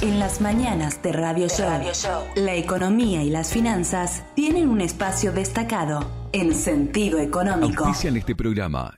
En las mañanas de Radio Show, la economía y las finanzas tienen un espacio destacado en sentido económico. Auspician este programa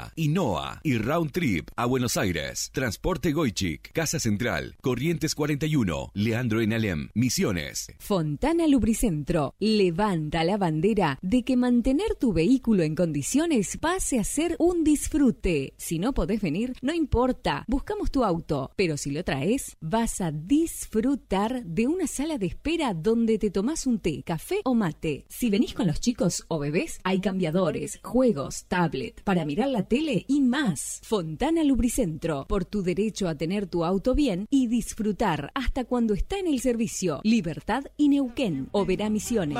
INOA y Round Trip a Buenos Aires. Transporte Goichik, Casa Central, Corrientes 41, Leandro en Alem, Misiones. Fontana Lubricentro levanta la bandera de que mantener tu vehículo en condiciones pase a ser un disfrute. Si no podés venir, no importa, buscamos tu auto, pero si lo traes, vas a disfrutar de una sala de espera donde te tomás un té, café o mate. Si venís con los chicos o bebés, hay cambiadores, juegos, tablet, para mirar la tele y más. Fontana Lubricentro, por tu derecho a tener tu auto bien y disfrutar hasta cuando está en el servicio. Libertad y Neuquén, Oberá Misiones.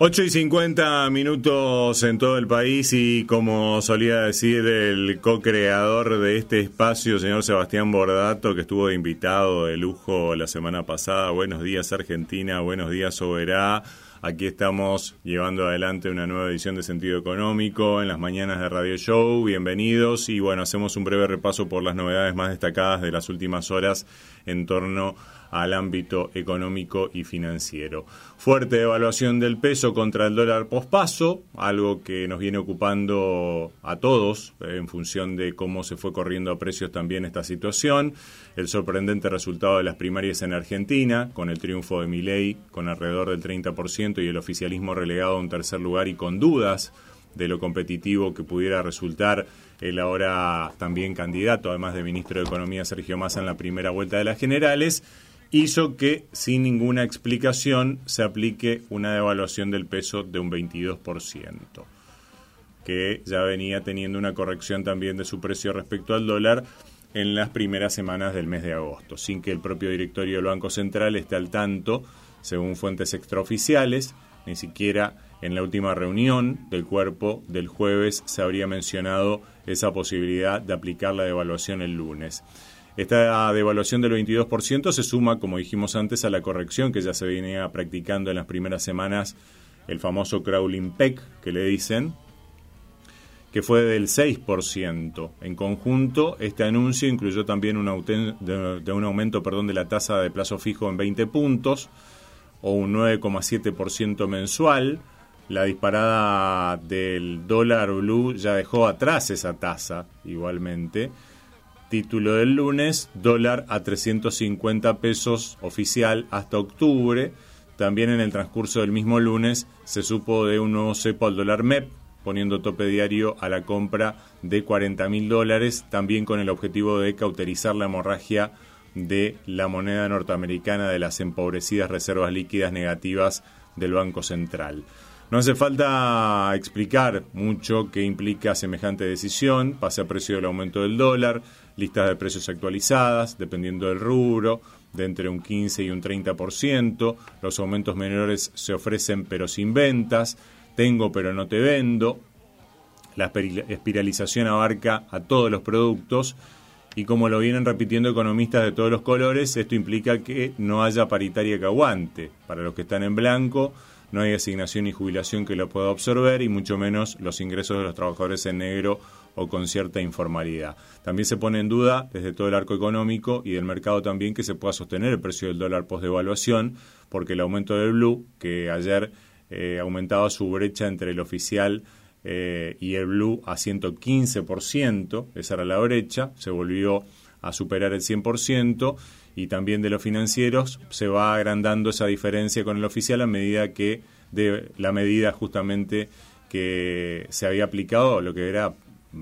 8 y 50 minutos en todo el país y como solía decir el co-creador de este espacio, señor Sebastián Bordato, que estuvo invitado de lujo la semana pasada. Buenos días Argentina, buenos días Soberá. Aquí estamos llevando adelante una nueva edición de Sentido Económico en las mañanas de Radio Show. Bienvenidos y bueno, hacemos un breve repaso por las novedades más destacadas de las últimas horas en torno a al ámbito económico y financiero. Fuerte devaluación del peso contra el dólar pospaso, algo que nos viene ocupando a todos eh, en función de cómo se fue corriendo a precios también esta situación. El sorprendente resultado de las primarias en Argentina, con el triunfo de Milei con alrededor del 30% y el oficialismo relegado a un tercer lugar y con dudas de lo competitivo que pudiera resultar el ahora también candidato, además de ministro de Economía Sergio Massa en la primera vuelta de las generales hizo que sin ninguna explicación se aplique una devaluación del peso de un 22%, que ya venía teniendo una corrección también de su precio respecto al dólar en las primeras semanas del mes de agosto, sin que el propio directorio del Banco Central esté al tanto, según fuentes extraoficiales, ni siquiera en la última reunión del cuerpo del jueves se habría mencionado esa posibilidad de aplicar la devaluación el lunes. Esta devaluación del 22% se suma, como dijimos antes, a la corrección que ya se venía practicando en las primeras semanas, el famoso crawling peg que le dicen, que fue del 6%. En conjunto, este anuncio incluyó también un, de, un aumento perdón, de la tasa de plazo fijo en 20 puntos o un 9,7% mensual. La disparada del dólar blue ya dejó atrás esa tasa igualmente Título del lunes, dólar a 350 pesos oficial hasta octubre. También en el transcurso del mismo lunes se supo de un nuevo cepo al dólar MEP, poniendo tope diario a la compra de 40 mil dólares, también con el objetivo de cauterizar la hemorragia de la moneda norteamericana de las empobrecidas reservas líquidas negativas del Banco Central. No hace falta explicar mucho qué implica semejante decisión, pase a precio del aumento del dólar, listas de precios actualizadas, dependiendo del rubro, de entre un 15 y un 30%, los aumentos menores se ofrecen pero sin ventas, tengo pero no te vendo, la espiralización abarca a todos los productos. Y como lo vienen repitiendo economistas de todos los colores, esto implica que no haya paritaria que aguante. Para los que están en blanco, no hay asignación y jubilación que lo pueda absorber y mucho menos los ingresos de los trabajadores en negro o con cierta informalidad. También se pone en duda desde todo el arco económico y del mercado también que se pueda sostener el precio del dólar post devaluación, porque el aumento del blue, que ayer eh, aumentaba su brecha entre el oficial eh, y el blue a 115%, esa era la brecha, se volvió a superar el 100% y también de los financieros se va agrandando esa diferencia con el oficial a medida que de la medida justamente que se había aplicado lo que era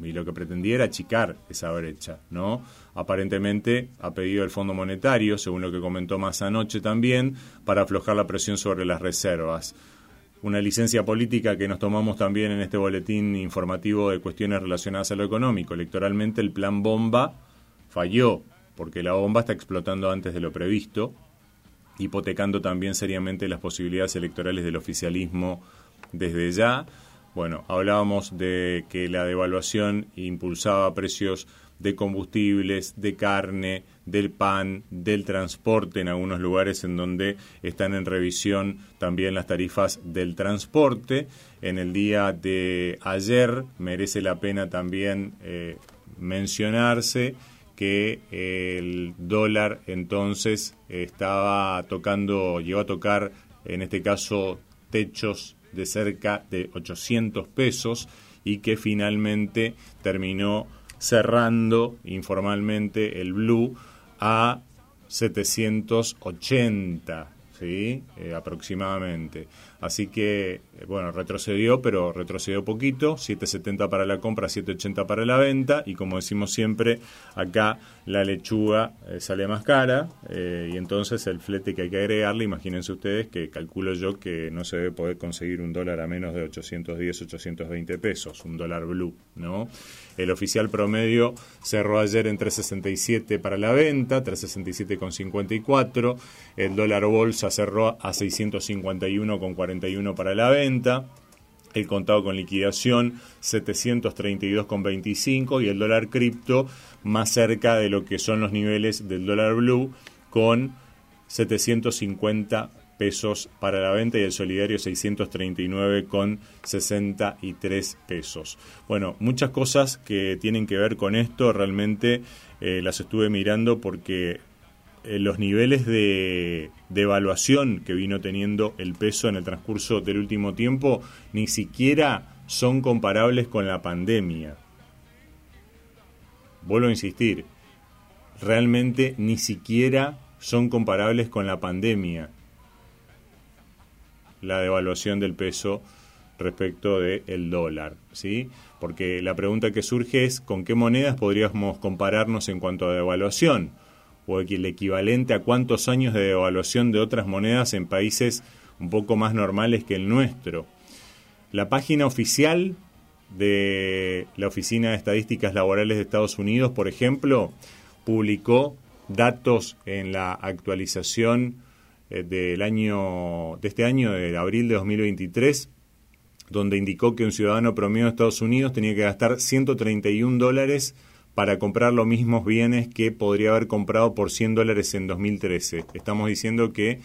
y lo que pretendía era achicar esa brecha, ¿no? Aparentemente ha pedido el Fondo Monetario, según lo que comentó más anoche también, para aflojar la presión sobre las reservas. Una licencia política que nos tomamos también en este boletín informativo de cuestiones relacionadas a lo económico. Electoralmente el plan bomba falló, porque la bomba está explotando antes de lo previsto, hipotecando también seriamente las posibilidades electorales del oficialismo desde ya. Bueno, hablábamos de que la devaluación impulsaba precios de combustibles, de carne, del pan, del transporte en algunos lugares en donde están en revisión también las tarifas del transporte. En el día de ayer merece la pena también eh, mencionarse que el dólar entonces estaba tocando, llegó a tocar en este caso techos de cerca de 800 pesos y que finalmente terminó cerrando informalmente el blue a 780 ¿sí? Eh, aproximadamente. Así que, eh, bueno, retrocedió, pero retrocedió poquito, 7.70 para la compra, 7.80 para la venta, y como decimos siempre, acá la lechuga eh, sale más cara, y entonces el flete que hay que agregarle, imagínense ustedes que calculo yo que no se debe poder conseguir un dólar a menos de 810, 820 pesos, un dólar blue, ¿no? El oficial promedio cerró ayer en 3.67 para la venta, 3.67,54, el dólar bolsa cerró a 651,41 para la venta, el contado con liquidación 732,25 y el dólar cripto más cerca de lo que son los niveles del dólar blue con 750 pesos para la venta y el solidario 639 con 63 pesos. Bueno, muchas cosas que tienen que ver con esto realmente eh, las estuve mirando porque eh, los niveles de, de, evaluación que vino teniendo el peso en el transcurso del último tiempo ni siquiera son comparables con la pandemia. Vuelvo a insistir, realmente ni siquiera son comparables con la pandemia la devaluación del peso respecto del dólar, ¿sí? Porque la pregunta que surge es con qué monedas podríamos compararnos en cuanto a devaluación o el equivalente a cuántos años de devaluación de otras monedas en países un poco más normales que el nuestro. La página oficial de la Oficina de Estadísticas Laborales de Estados Unidos, por ejemplo, publicó datos en la actualización eh, del año de este año de abril de 2023 donde indicó que un ciudadano promedio de Estados Unidos tenía que gastar 131 dólares para comprar los mismos bienes que podría haber comprado por 100 dólares en 2013. Estamos diciendo que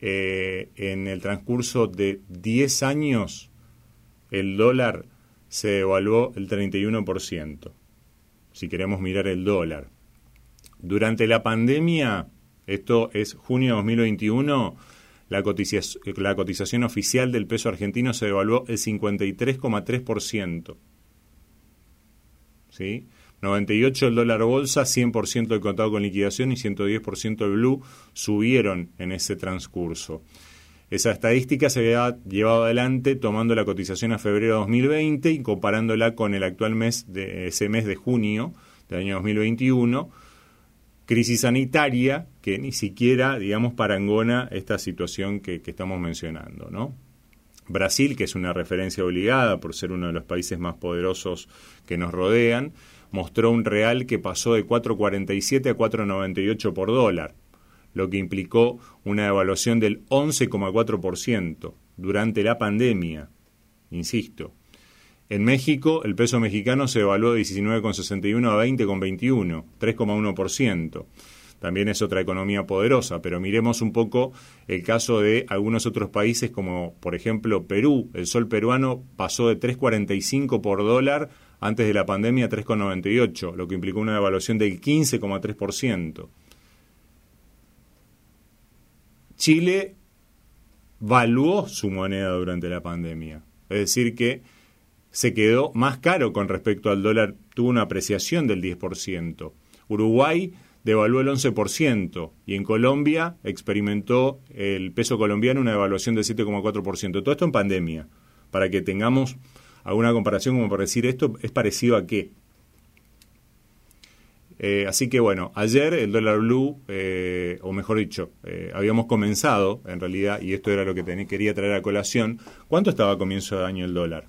eh, en el transcurso de 10 años el dólar se evaluó el 31%, si queremos mirar el dólar. Durante la pandemia, esto es junio de 2021, la cotización, la cotización oficial del peso argentino se devaluó el 53,3%. ¿Sí? 98 el dólar bolsa, 100% el contado con liquidación y 110% el blue subieron en ese transcurso. Esa estadística se había llevado adelante tomando la cotización a febrero de 2020 y comparándola con el actual mes de ese mes de junio del año 2021, crisis sanitaria que ni siquiera, digamos, parangona esta situación que, que estamos mencionando, ¿no? Brasil, que es una referencia obligada por ser uno de los países más poderosos que nos rodean, mostró un real que pasó de 4,47 a 4,98 por dólar, lo que implicó una devaluación del 11,4% durante la pandemia. Insisto, en México el peso mexicano se devaluó de 19,61 a 20,21, 3,1%. También es otra economía poderosa, pero miremos un poco el caso de algunos otros países como por ejemplo Perú. El sol peruano pasó de 3,45 por dólar antes de la pandemia 3,98, lo que implicó una devaluación del 15,3%. Chile valuó su moneda durante la pandemia, es decir que se quedó más caro con respecto al dólar, tuvo una apreciación del 10%. Uruguay devaluó el 11% y en Colombia experimentó el peso colombiano una devaluación del 7,4%. Todo esto en pandemia. Para que tengamos alguna comparación como para decir esto, ¿es parecido a qué? Eh, así que bueno, ayer el dólar blue, eh, o mejor dicho, eh, habíamos comenzado en realidad, y esto era lo que quería traer a colación, ¿cuánto estaba a comienzo de año el dólar?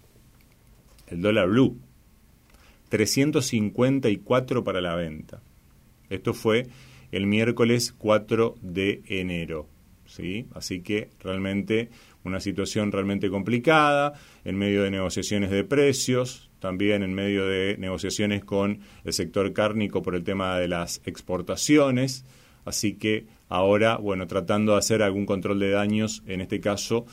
El dólar blue, 354 para la venta. Esto fue el miércoles 4 de enero. ¿sí? Así que realmente una situación realmente complicada, en medio de negociaciones de precios, también en medio de negociaciones con el sector cárnico por el tema de las exportaciones. Así que ahora, bueno, tratando de hacer algún control de daños, en este caso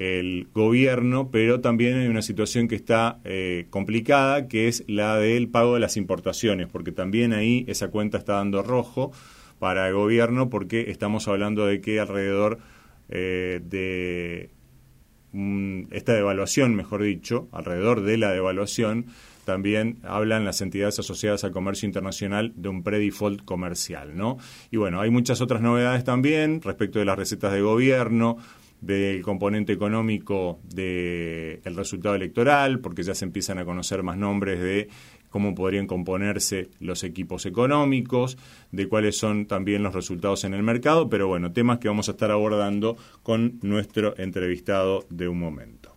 el gobierno, pero también hay una situación que está eh, complicada, que es la del pago de las importaciones, porque también ahí esa cuenta está dando rojo para el gobierno, porque estamos hablando de que alrededor eh, de esta devaluación, mejor dicho, alrededor de la devaluación, también hablan las entidades asociadas al comercio internacional de un pre-default comercial, ¿no? Y bueno, hay muchas otras novedades también respecto de las recetas de gobierno, del componente económico del resultado electoral, porque ya se empiezan a conocer más nombres de cómo podrían componerse los equipos económicos, de cuáles son también los resultados en el mercado, pero bueno, temas que vamos a estar abordando con nuestro entrevistado de un momento.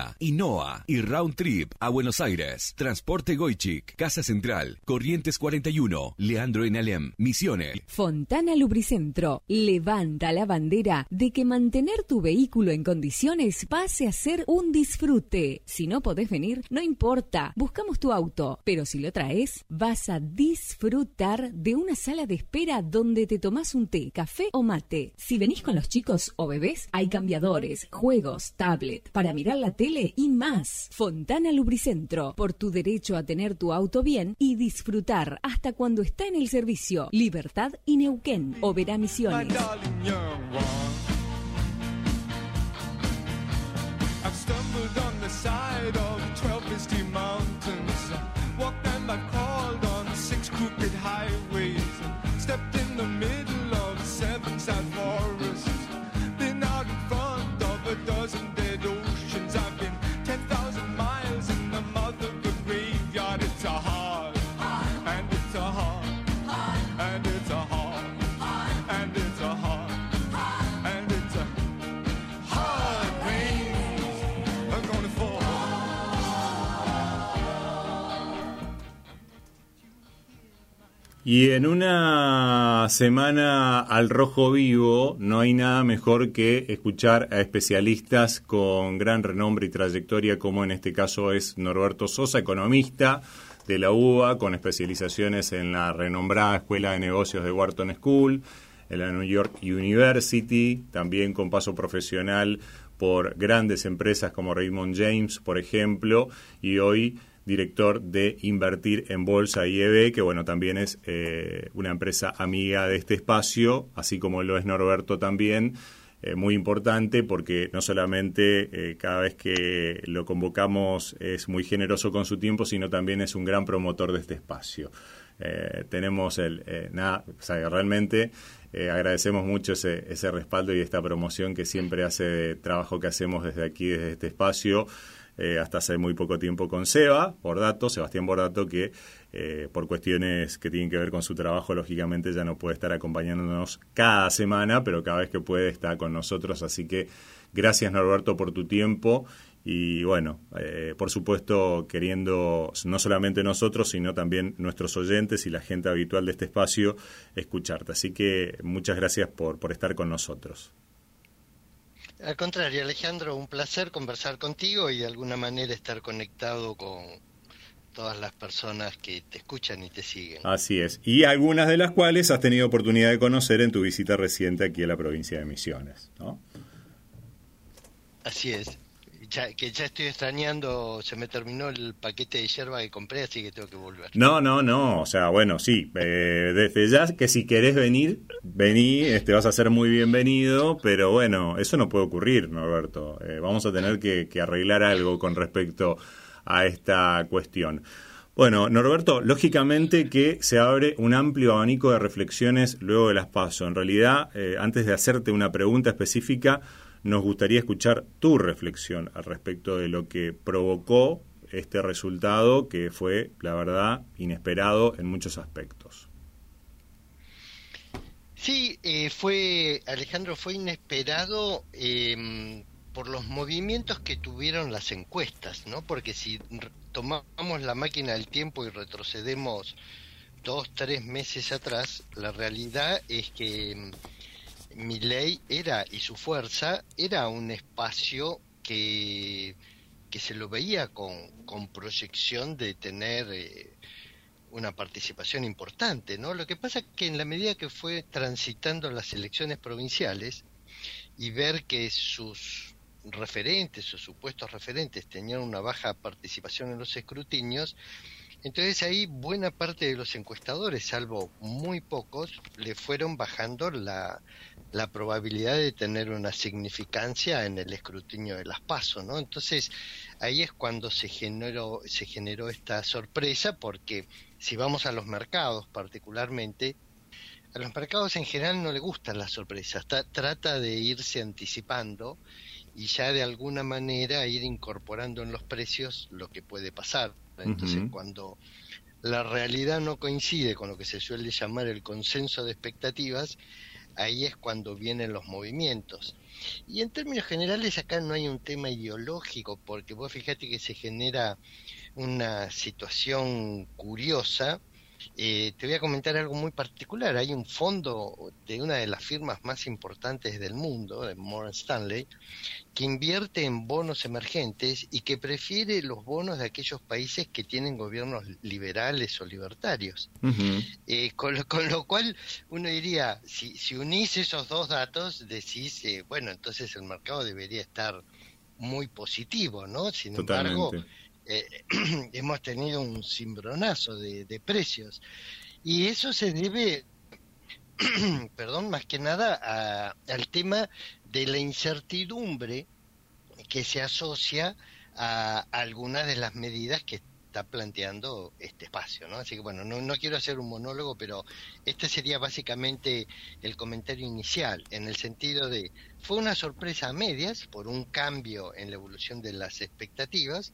y NOA y Round Trip a Buenos Aires. Transporte Goichik, Casa Central, Corrientes 41, Leandro en Alem, Misiones. Fontana Lubricentro levanta la bandera de que mantener tu vehículo en condiciones pase a ser un disfrute. Si no podés venir, no importa, buscamos tu auto, pero si lo traes, vas a disfrutar de una sala de espera donde te tomás un té, café o mate. Si venís con los chicos o bebés, hay cambiadores, juegos, tablet, para mirar la y más. Fontana Lubricentro, por tu derecho a tener tu auto bien y disfrutar hasta cuando está en el servicio. Libertad y Neuquén, Oberá Misiones. Y en una semana al rojo vivo no hay nada mejor que escuchar a especialistas con gran renombre y trayectoria, como en este caso es Norberto Sosa, economista de la UBA, con especializaciones en la renombrada Escuela de Negocios de Wharton School, en la New York University, también con paso profesional por grandes empresas como Raymond James, por ejemplo, y hoy director de Invertir en Bolsa IEB, que bueno, también es eh, una empresa amiga de este espacio, así como lo es Norberto también. eh, muy importante porque no solamente cada vez que lo convocamos es muy generoso con su tiempo, sino también es un gran promotor de este espacio. tenemos el, nada, o sea, realmente agradecemos mucho ese, ese respaldo y esta promoción que siempre hace de trabajo que hacemos desde aquí, desde este espacio. Eh, hasta hace muy poco tiempo con Seba, Bordato, Sebastián Bordato, que eh, por cuestiones que tienen que ver con su trabajo, lógicamente ya no puede estar acompañándonos cada semana, pero cada vez que puede está con nosotros. Así que gracias Norberto por tu tiempo y bueno, eh, por supuesto queriendo no solamente nosotros, sino también nuestros oyentes y la gente habitual de este espacio escucharte. Así que muchas gracias por, por estar con nosotros. Al contrario, Alejandro, un placer conversar contigo y de alguna manera estar conectado con todas las personas que te escuchan y te siguen. Así es, y algunas de las cuales has tenido oportunidad de conocer en tu visita reciente aquí a la provincia de Misiones, ¿no? Así es que ya estoy extrañando, se me terminó el paquete de yerba que compré, así que tengo que volver. No, no, no, o sea, bueno, sí, eh, desde ya que si querés venir, vení, este, vas a ser muy bienvenido, pero bueno, eso no puede ocurrir, Norberto. Eh, vamos a tener que, arreglar algo con respecto a esta cuestión. Bueno, Norberto, lógicamente que se abre un amplio abanico de reflexiones luego de las pasos. En realidad, eh, antes de hacerte una pregunta específica, nos gustaría escuchar tu reflexión al respecto de lo que provocó este resultado que fue, la verdad, inesperado en muchos aspectos. Sí, eh, fue, Alejandro, fue inesperado em, por los movimientos que tuvieron las encuestas, ¿no? Porque si tomamos la máquina del tiempo y retrocedemos dos, tres meses atrás, la realidad es que mi ley era, y su fuerza, era un espacio que, que se lo veía con, con proyección de tener eh, una participación importante, ¿no? Lo que pasa es que en la medida que fue transitando las elecciones provinciales y ver que sus referentes, sus supuestos referentes tenían una baja participación en los escrutinios, entonces ahí buena parte de los encuestadores, salvo muy pocos, le fueron bajando la, la probabilidad de tener una significancia en el escrutinio de las pasos, ¿no? Entonces ahí es cuando se generó, se generó esta sorpresa, porque si vamos a los mercados particularmente, a los mercados en general no le gustan las sorpresas, trata de irse anticipando y ya de alguna manera ir incorporando en los precios lo que puede pasar. Entonces, cuando la realidad no coincide con lo que se suele llamar el consenso de expectativas, ahí es cuando vienen los movimientos. Y en términos generales acá no hay un tema ideológico, porque vos fíjate que se genera una situación curiosa eh, te voy a comentar algo muy particular. Hay un fondo de una de las firmas más importantes del mundo, de Morgan Stanley, que invierte en bonos emergentes y que prefiere los bonos de aquellos países que tienen gobiernos liberales o libertarios. Eh, con, lo, cual uno diría, si, si unís esos dos datos, decís, eh, bueno, entonces el mercado debería estar muy positivo, ¿no? Sin embargo eh, hemos tenido un cimbronazo de, precios. Y eso se debe, perdón, más que nada al tema de la incertidumbre que se asocia a algunas de las medidas que está planteando este espacio, ¿no? Así que bueno, no, no, quiero hacer un monólogo, pero este sería básicamente el comentario inicial, en el sentido de, fue una sorpresa a medias por un cambio en la evolución de las expectativas,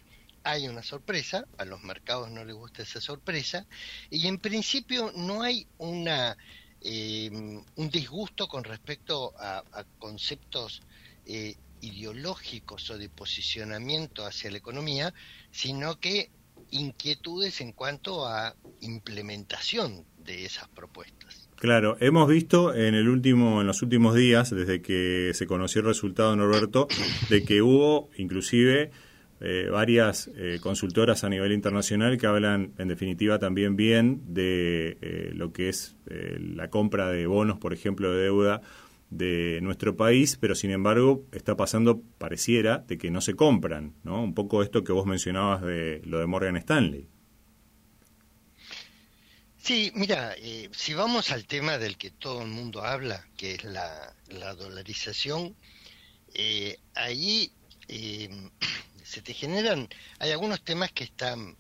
hay una sorpresa, a los mercados no les gusta esa sorpresa, y en principio no hay una eh, un disgusto con respecto a, conceptos eh, ideológicos o de posicionamiento hacia la economía, sino que inquietudes en cuanto a implementación de esas propuestas. Claro, hemos visto en el último, en los últimos días, desde que se conoció el resultado, Norberto, de que hubo inclusive eh, varias eh, consultoras a nivel internacional que hablan en definitiva también bien de eh, lo que es la compra de bonos, por ejemplo, de deuda de nuestro país, pero sin embargo está pasando, pareciera, de que no se compran, ¿no? Un poco esto que vos mencionabas de lo de Morgan Stanley. Sí, mira, eh, si vamos al tema del que todo el mundo habla, que es la, dolarización, eh, ahí eh, se te generan, hay algunos temas que están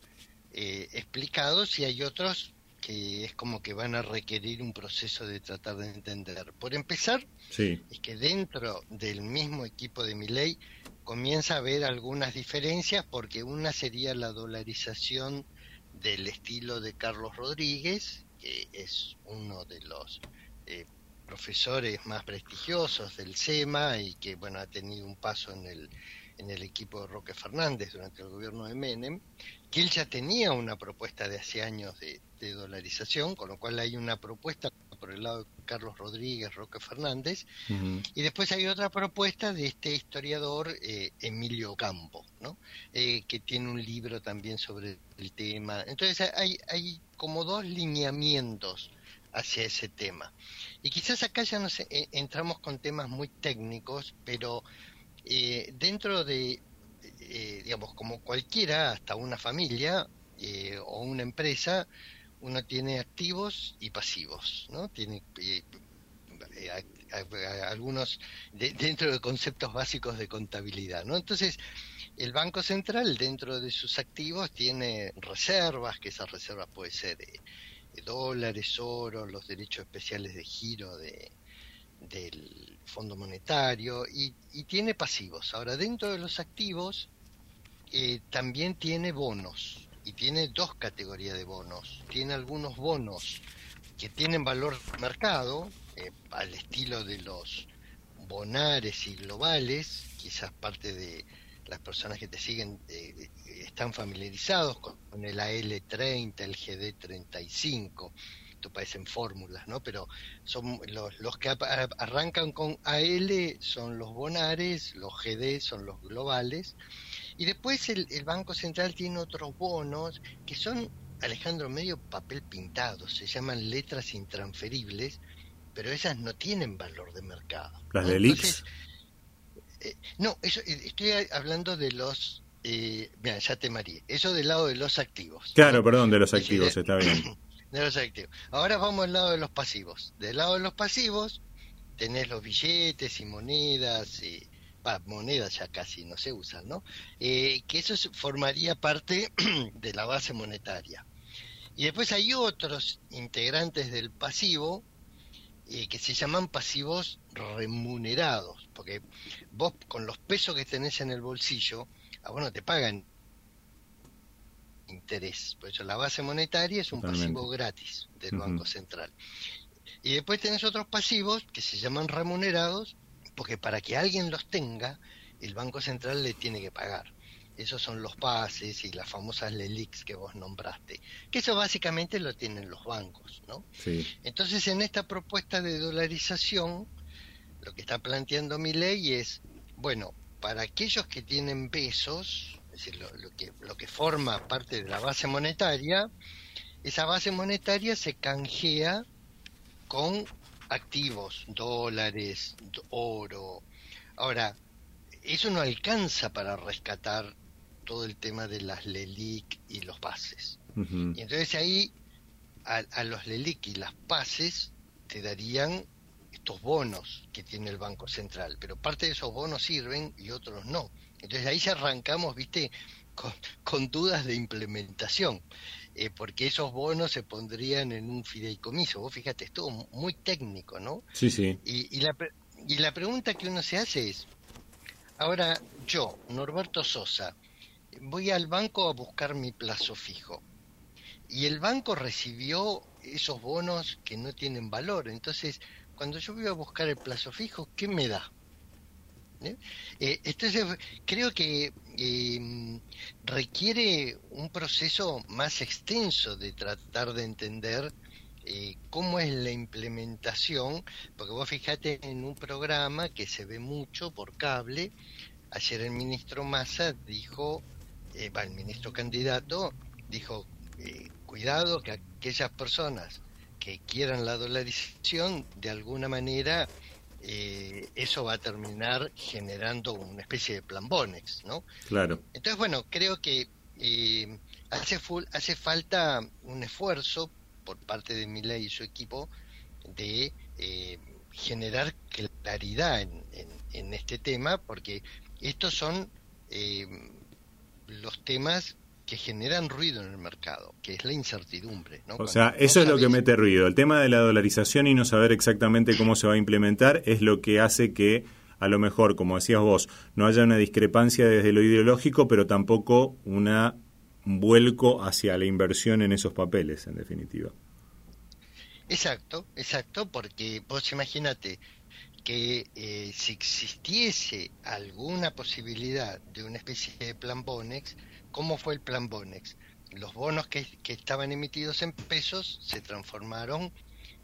explicados y hay otros que es como que van a requerir un proceso de tratar de entender. Por empezar, es que dentro del mismo equipo de mi ley comienza a haber algunas diferencias porque una sería la dolarización del estilo de Carlos Rodríguez, que es uno de los eh, profesores más prestigiosos del SEMA y que bueno ha tenido un paso en el en el equipo de Roque Fernández durante el gobierno de Menem, que él ya tenía una propuesta de hace años de, dolarización, con lo cual hay una propuesta por el lado de Carlos Rodríguez, Roque Fernández, y después hay otra propuesta de este historiador eh, Emilio Campo, ¿no? Eh, que tiene un libro también sobre el tema. Entonces hay, hay como dos lineamientos hacia ese tema. Y quizás acá ya nos eh, entramos con temas muy técnicos, pero eh, dentro de, eh, digamos, como cualquiera, hasta una familia eh, o una empresa, uno tiene activos y pasivos, ¿no? Tiene algunos dentro de conceptos básicos de contabilidad, ¿no? Entonces, el Banco Central dentro de sus activos tiene reservas, que esas reservas pueden ser de dólares, oro, los derechos especiales de giro de, del Fondo Monetario y, tiene pasivos. Ahora, dentro de los activos eh, también tiene bonos y tiene dos categorías de bonos. Tiene algunos bonos que tienen valor mercado, eh, al estilo de los bonares y globales, quizás parte de las personas que te siguen eh, están familiarizados con el AL30, el GD35 esto parecen fórmulas, ¿no? Pero son los, los que arrancan con AL son los bonares, los GD son los globales, y después el, Banco Central tiene otros bonos que son, Alejandro, medio papel pintado, se llaman letras intransferibles, pero esas no tienen valor de mercado. ¿Las de LIX? Eh, no, eso, eh, estoy hablando de los eh, mira, ya te marí. Eso del lado de los activos. Claro, perdón, de los activos, está bien. Ahora vamos al lado de los pasivos. Del lado de los pasivos tenés los billetes y monedas, y, monedas ya casi no se usan, ¿no? Eh, que eso formaría parte de la base monetaria. Y después hay otros integrantes del pasivo eh, que se llaman pasivos remunerados, porque vos con los pesos que tenés en el bolsillo, a vos no te pagan interés. Por eso la base monetaria es un pasivo gratis del Banco Central. Y después tenés otros pasivos que se llaman remunerados, porque para que alguien los tenga, el Banco Central le tiene que pagar. Esos son los pases y las famosas LELIX que vos nombraste, que eso básicamente lo tienen los bancos, ¿no? Entonces, en esta propuesta de dolarización, lo que está planteando mi ley es, bueno, para aquellos que tienen pesos, lo, que, lo que forma parte de la base monetaria, esa base monetaria se canjea con activos, dólares, oro. Ahora, eso no alcanza para rescatar todo el tema de las LELIC y los pases. Y entonces ahí a, a, los LELIC y las pases te darían estos bonos que tiene el Banco Central, pero parte de esos bonos sirven y otros no. Entonces ahí ya arrancamos, viste, con, dudas de implementación, eh, porque esos bonos se pondrían en un fideicomiso. Vos fíjate, es todo muy técnico, ¿no? Sí, sí. Y, la, y la pregunta que uno se hace es, ahora yo, Norberto Sosa, voy al banco a buscar mi plazo fijo. Y el banco recibió esos bonos que no tienen valor. Entonces, cuando yo voy a buscar el plazo fijo, ¿qué me da? ¿Eh? Eh, entonces, creo que eh, requiere un proceso más extenso de tratar de entender cómo es la implementación, porque vos fijate en un programa que se ve mucho por cable, ayer el ministro Massa dijo, va, el ministro candidato dijo, cuidado que aquellas personas que quieran la dolarización de alguna manera eh, eso va a terminar generando una especie de plambones, ¿no? Claro. Entonces, bueno, creo que eh, hace, hace falta un esfuerzo por parte de Milei y su equipo de eh, generar claridad en, en, este tema, porque estos son eh, los temas que generan ruido en el mercado, que es la incertidumbre. ¿no? O sea, eso es lo que mete ruido. El tema de la dolarización y no saber exactamente cómo se va a implementar es lo que hace que, a lo mejor, como decías vos, no haya una discrepancia desde lo ideológico, pero tampoco una, un vuelco hacia la inversión en esos papeles, en definitiva. Exacto, exacto, porque vos imagínate que eh, si existiese alguna posibilidad de una especie de plan Bonex, ¿Cómo fue el plan Bonex? Los bonos que, estaban emitidos en pesos se transformaron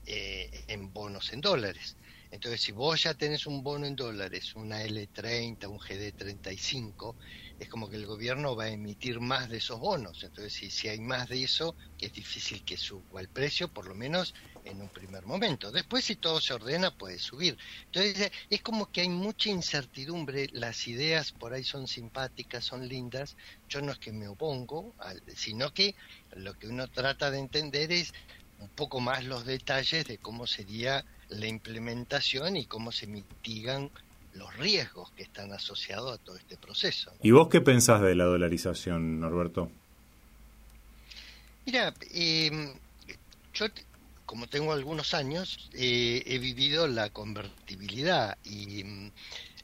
eh, en bonos en dólares. Entonces, si vos ya tenés un bono en dólares, una L30, un GD35, es como que el gobierno va a emitir más de esos bonos. Entonces, si, si hay más de eso, es difícil que suba el precio, por lo menos en un primer momento. Después, si todo se ordena, puede subir. Entonces, es como que hay mucha incertidumbre. Las ideas por ahí son simpáticas, son lindas. Yo no es que me opongo, sino que lo que uno trata de entender es un poco más los detalles de cómo sería la implementación y cómo se mitigan los riesgos que están asociados a todo este proceso. ¿Y vos qué pensás de la dolarización, Norberto? Mira, eh, yo como tengo algunos años, eh, he vivido la convertibilidad y mm,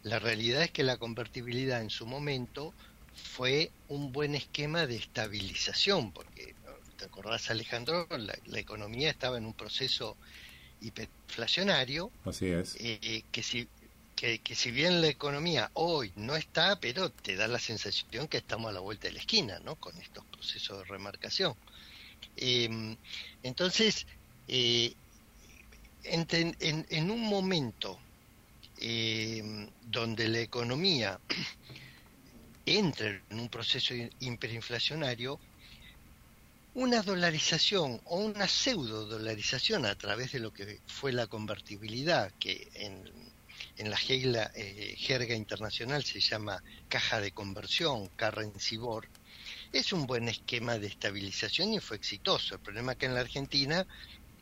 la realidad es que la convertibilidad en su momento fue un buen esquema de estabilización, porque, ¿te acordás Alejandro? La, economía estaba en un proceso hiperinflacionario. Así es. Eh, que, si, que, si bien la economía hoy no está, pero te da la sensación que estamos a la vuelta de la esquina, ¿no? Con estos procesos de remarcación. Eh, entonces, eh, en, un momento eh, donde la economía entra en un proceso hiperinflacionario, una dolarización o una pseudo dolarización a través de lo que fue la convertibilidad, que en, la eh, jerga internacional se llama caja de conversión, currency board, es un buen esquema de estabilización y fue exitoso. El problema que en la Argentina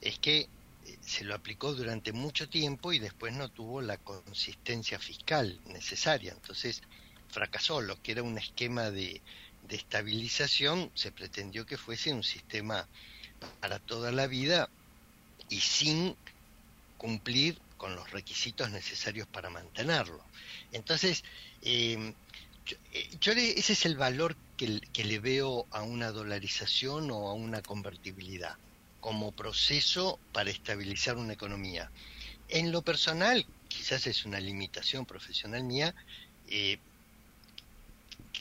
es que eh, se lo aplicó durante mucho tiempo y después no tuvo la consistencia fiscal necesaria. Entonces fracasó. Lo que era un esquema de, estabilización se pretendió que fuese un sistema para toda la vida y sin cumplir con los requisitos necesarios para mantenerlo. Entonces, em, eh, yo, ese es el valor que, que le veo a una dolarización o a una convertibilidad como proceso para estabilizar una economía. En lo personal, quizás es una limitación profesional mía, eh,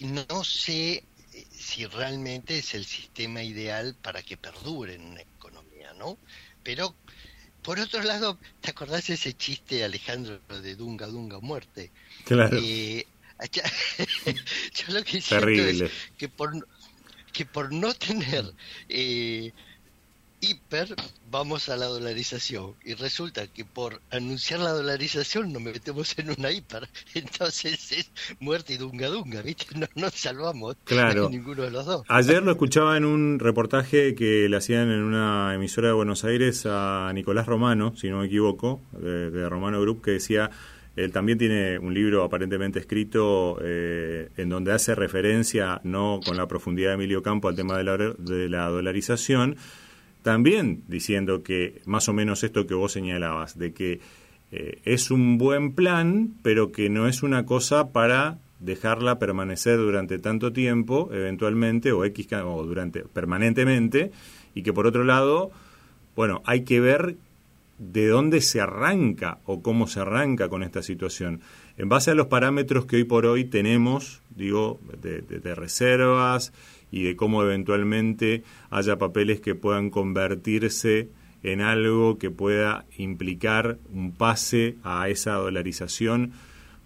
no sé eh, si realmente es el sistema ideal para que perdure en una economía, ¿no? Pero, por otro lado, ¿te acordás ese chiste, Alejandro, de Dunga, Dunga, muerte? Claro. Eh, yo lo que siento es que por, que por no tener eh, hiper vamos a la dolarización y resulta que por anunciar la dolarización nos metemos en una hiper entonces es muerte y dunga dunga ¿viste? no nos salvamos claro. ninguno de los dos ayer lo escuchaba en un reportaje que le hacían en una emisora de Buenos Aires a Nicolás Romano si no me equivoco de, Romano Group que decía él también tiene un libro aparentemente escrito eh, en donde hace referencia, no con la profundidad de Emilio Campo, al tema de la, de la dolarización, también diciendo que más o menos esto que vos señalabas, de que eh, es un buen plan, pero que no es una cosa para dejarla permanecer durante tanto tiempo, eventualmente, o X o durante permanentemente, y que por otro lado, bueno, hay que ver de dónde se arranca o cómo se arranca con esta situación. En base a los parámetros que hoy por hoy tenemos, digo, de reservas, y de cómo eventualmente haya papeles que puedan convertirse en algo que pueda implicar un pase a esa dolarización,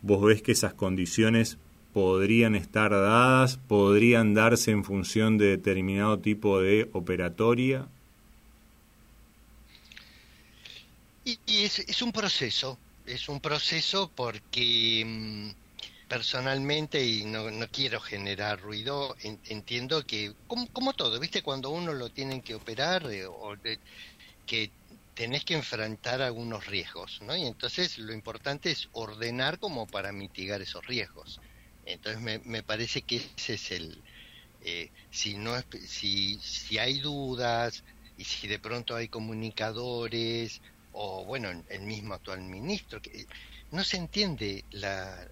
vos ves que esas condiciones podrían estar dadas, podrían darse en función de determinado tipo de operatoria? Y, es, es, un proceso, es un proceso porque mm, personalmente, y no, quiero generar ruido, entiendo que, como, todo, ¿viste? Cuando uno lo tienen que operar, eh, o que tenés que enfrentar algunos riesgos, ¿no? Y entonces lo importante es ordenar como para mitigar esos riesgos. Entonces me, me parece que ese es el, eh, si no si, si hay dudas y si de pronto hay comunicadores o bueno el mismo actual ministro que no se entiende la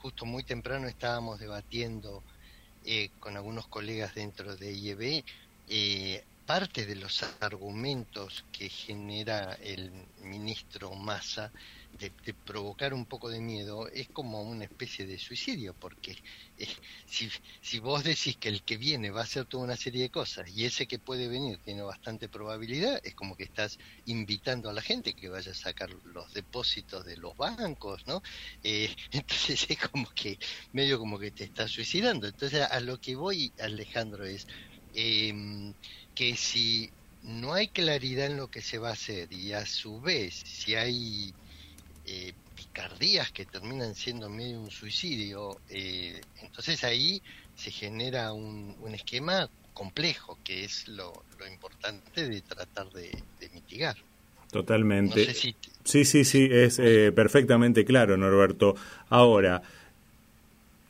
justo muy temprano estábamos debatiendo eh, con algunos colegas dentro de IEB eh, parte de los argumentos que genera el ministro Massa de, provocar un poco de miedo es como una especie de suicidio, porque eh, si, si vos decís que el que viene va a hacer toda una serie de cosas y ese que puede venir tiene bastante probabilidad, es como que estás invitando a la gente que vaya a sacar los depósitos de los bancos, ¿no? Eh, entonces es como que, medio como que te estás suicidando. Entonces a lo que voy, Alejandro, es... Eh, que si no hay claridad en lo que se va a hacer y a su vez si hay eh, picardías que terminan siendo medio un suicidio, eh, entonces ahí se genera un, esquema complejo, que es lo, importante de tratar de, mitigar. Totalmente. Sí, sí, sí, es eh, perfectamente claro, Norberto. Ahora,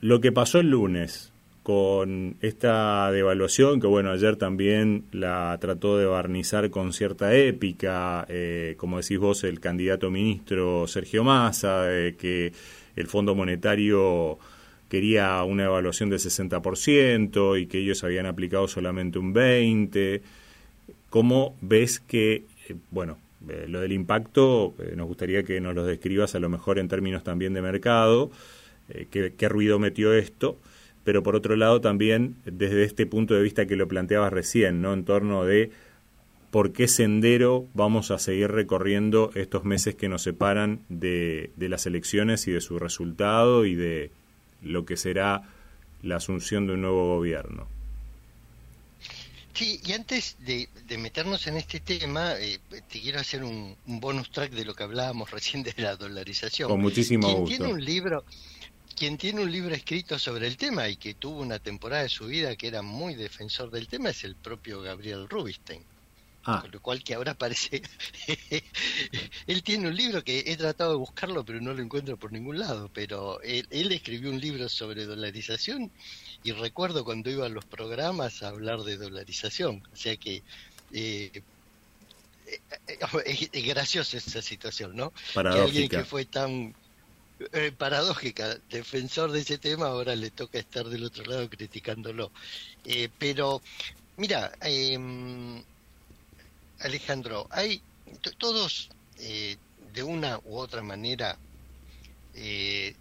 lo que pasó el lunes, con esta devaluación que bueno ayer también la trató de barnizar con cierta épica eh, como decís vos el candidato ministro Sergio Massa que el Fondo Monetario quería una evaluación del 60% y que ellos habían aplicado solamente un 20 cómo ves que eh, bueno eh, lo del impacto nos gustaría que nos lo describas a lo mejor en términos también de mercado qué ruido metió esto pero por otro lado también desde este punto de vista que lo planteabas recién, ¿no? En torno de por qué sendero vamos a seguir recorriendo estos meses que nos separan de, las elecciones y de su resultado y de lo que será la asunción de un nuevo gobierno. Sí, y antes de, meternos en este tema, eh, te quiero hacer un, bonus track de lo que hablábamos recién de la dolarización. Con muchísimo gusto. Tiene un libro, quien tiene un libro escrito sobre el tema y que tuvo una temporada de su vida que era muy defensor del tema es el propio Gabriel Rubinstein. Ah. Con lo cual que ahora parece... él tiene un libro que he tratado de buscarlo pero no lo encuentro por ningún lado, pero él, escribió un libro sobre dolarización y recuerdo cuando iba a los programas a hablar de dolarización. O sea que... Eh, eh, eh, es, graciosa esa situación, ¿no? Que alguien que fue tan eh, paradójica, defensor de ese tema, ahora le toca estar del otro lado criticándolo. Eh, pero, mira, em, Alejandro, hay todos, eh, de una u otra manera,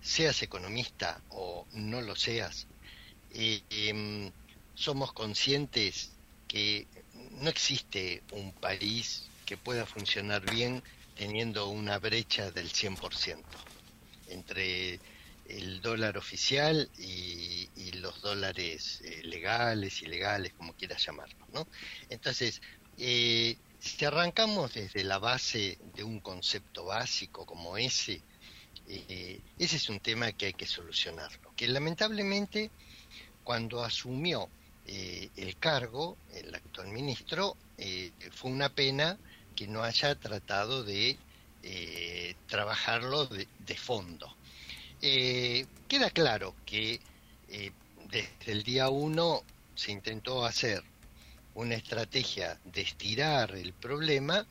seas economista o no lo seas, em, somos conscientes que no existe un país que pueda funcionar bien teniendo una brecha del 100% entre el dólar oficial y, los dólares eh, legales, ilegales, como quieras llamarlo. ¿no? Entonces, eh, si arrancamos desde la base de un concepto básico como ese, eh, ese es un tema que hay que solucionarlo. Que lamentablemente, cuando asumió el cargo, el actual ministro, fue una pena que no haya tratado de eh, trabajarlo de, fondo. Eh, queda claro que eh, desde el día uno se intentó hacer una estrategia de estirar el problema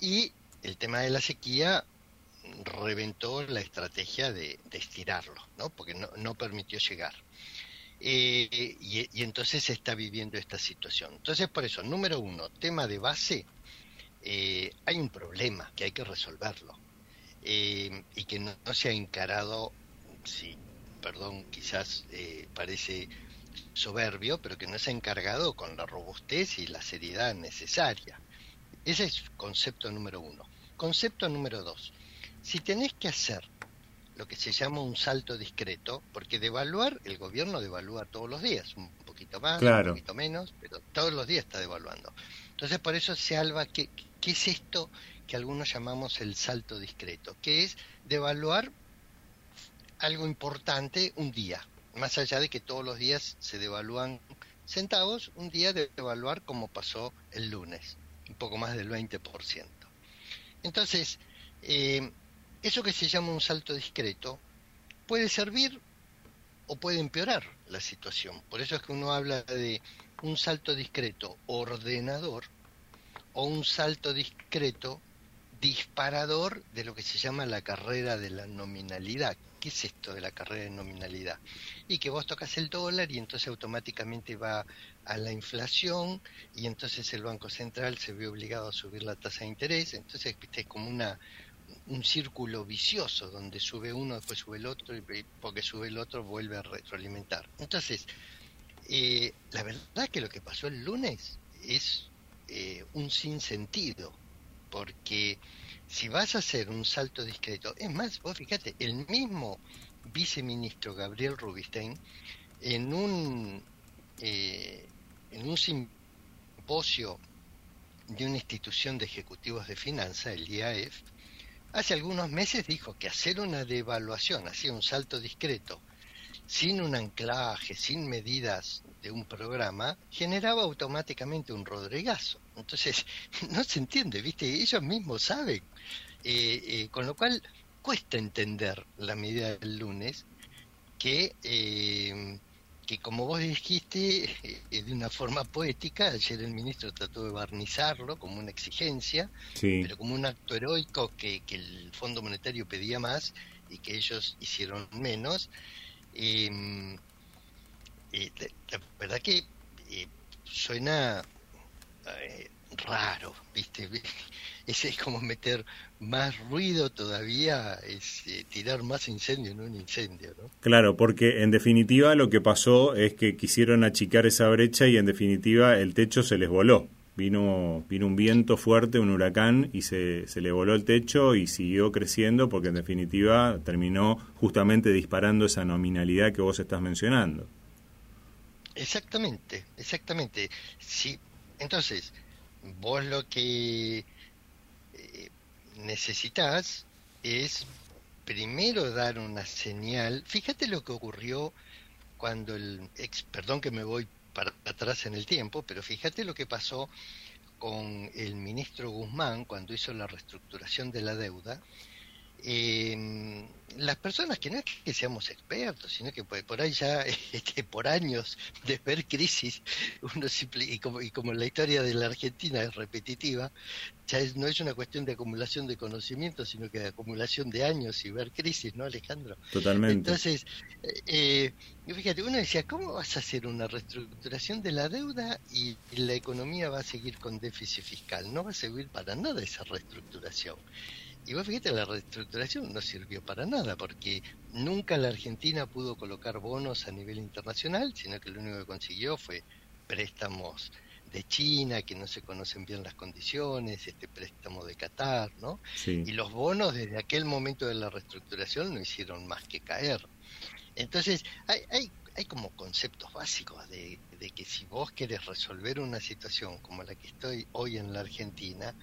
y el tema de la sequía reventó la estrategia de, estirarlo, ¿no? porque no, permitió llegar. y, y, entonces se está viviendo esta situación. Entonces, por eso, número uno, tema de base, eh, hay un problema que hay que resolverlo eh, y que no, se ha encarado, sí, perdón, quizás eh, parece soberbio, pero que no se ha encargado con la robustez y la seriedad necesaria. Ese es concepto número uno. Concepto número dos. Si tenés que hacer lo que se llama un salto discreto, porque devaluar, el gobierno devalúa todos los días, un poquito más, un poquito menos, pero todos los días está devaluando. Entonces, por eso se alba que, ¿Qué es esto que algunos llamamos el salto discreto? Que es devaluar algo importante un día, más allá de que todos los días se devalúan centavos, un día de devaluar como pasó el lunes, un poco más del 20%. Entonces, eh, eso que se llama un salto discreto puede servir o puede empeorar la situación. Por eso es que uno habla de un salto discreto ordenador o un salto discreto disparador de lo que se llama la carrera de la nominalidad. ¿Qué es esto de la carrera de nominalidad? Y que vos tocas el dólar y entonces automáticamente va a la inflación y entonces el Banco Central se ve obligado a subir la tasa de interés. Entonces es como una, un círculo vicioso donde sube uno, después sube el otro y porque sube el otro vuelve a retroalimentar. Entonces, eh, la verdad que lo que pasó el lunes es eh, un sinsentido porque si vas a hacer un salto discreto, es más, vos fíjate, el mismo viceministro Gabriel Rubinstein, en un, eh, en un simposio de una institución de ejecutivos de finanzas, el IAF, hace algunos meses dijo que hacer una devaluación, así un salto discreto, sin un anclaje, sin medidas de un programa, generaba automáticamente un rodrigazo. Entonces, no se entiende, ¿viste? Ellos mismos saben. Eh, eh, con lo cual, cuesta entender la medida del lunes que, eh, que como vos dijiste, de una forma poética, ayer el ministro trató de barnizarlo como una exigencia, pero como un acto heroico que, que el Fondo Monetario pedía más y que ellos hicieron menos. Eh, la, verdad que eh, suena eh, raro, ¿viste? Ese es como meter más ruido todavía, es tirar más incendio en un incendio, ¿no? Claro, porque en definitiva lo que pasó es que quisieron achicar esa brecha y en definitiva el techo se les voló. Vino, vino un viento fuerte, un huracán, y se, se le voló el techo y siguió creciendo porque en definitiva terminó justamente disparando esa nominalidad que vos estás mencionando. Exactamente, exactamente. Sí, entonces, vos lo que eh, necesitas es primero dar una señal. Fíjate lo que ocurrió cuando el ex, perdón que me voy para atrás en el tiempo, pero fíjate lo que pasó con el ministro Guzmán cuando hizo la reestructuración de la deuda eh, las personas que no es que seamos expertos, sino que por ahí ya este, por años de ver crisis, uno y, como, y como la historia de la Argentina es repetitiva, ya no es una cuestión de acumulación de conocimiento, sino que de acumulación de años y ver crisis, ¿no, Alejandro? Totalmente. Entonces, eh, fíjate, uno decía, ¿cómo vas a hacer una reestructuración de la deuda y la economía va a seguir con déficit fiscal? No va a servir para nada esa reestructuración. Y vos fíjate, la reestructuración no sirvió para nada, porque nunca la Argentina pudo colocar bonos a nivel internacional, sino que lo único que consiguió fue préstamos de China, que no se conocen bien las condiciones, este préstamo de Qatar, ¿no? Y los bonos desde aquel momento de la reestructuración no hicieron más que caer. Entonces, hay, hay, hay como conceptos básicos de, de que si vos querés resolver una situación como la que estoy hoy en la Argentina,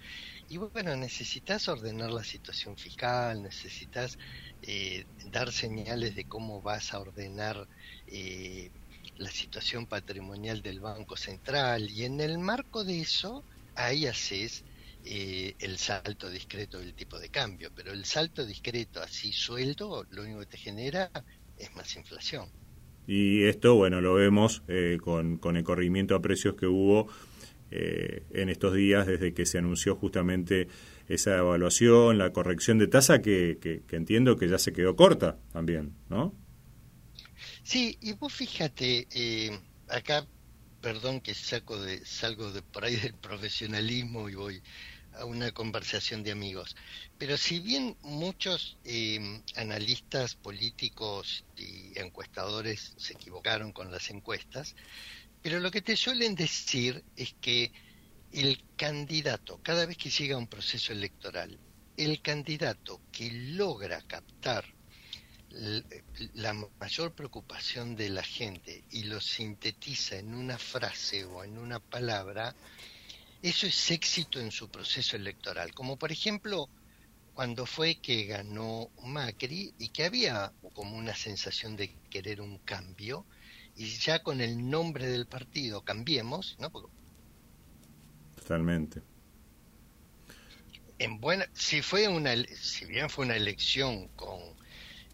y bueno, necesitas ordenar la situación fiscal, necesitas eh, dar señales de cómo vas a ordenar eh, la situación patrimonial del Banco Central y en el marco de eso, ahí haces eh, el salto discreto del tipo de cambio, pero el salto discreto así suelto, lo único que te genera es más inflación. Y esto, bueno, lo vemos con, con el corrimiento a precios que hubo eh, en estos días desde que se anunció justamente esa evaluación, la corrección de tasa que, entiendo que ya se quedó corta también, ¿no? Sí, y vos fíjate, eh, acá, perdón que saco de, salgo de por ahí del profesionalismo y voy a una conversación de amigos, pero si bien muchos eh, analistas políticos y encuestadores se equivocaron con las encuestas, pero lo que te suelen decir es que el candidato, cada vez que llega un proceso electoral, el candidato que logra captar la mayor preocupación de la gente y lo sintetiza en una frase o en una palabra, eso es éxito en su proceso electoral. Como por ejemplo, cuando fue que ganó Macri y que había como una sensación de querer un cambio y ya con el nombre del partido cambiemos, ¿no? Totalmente. En buena, si fue una, si bien fue una elección con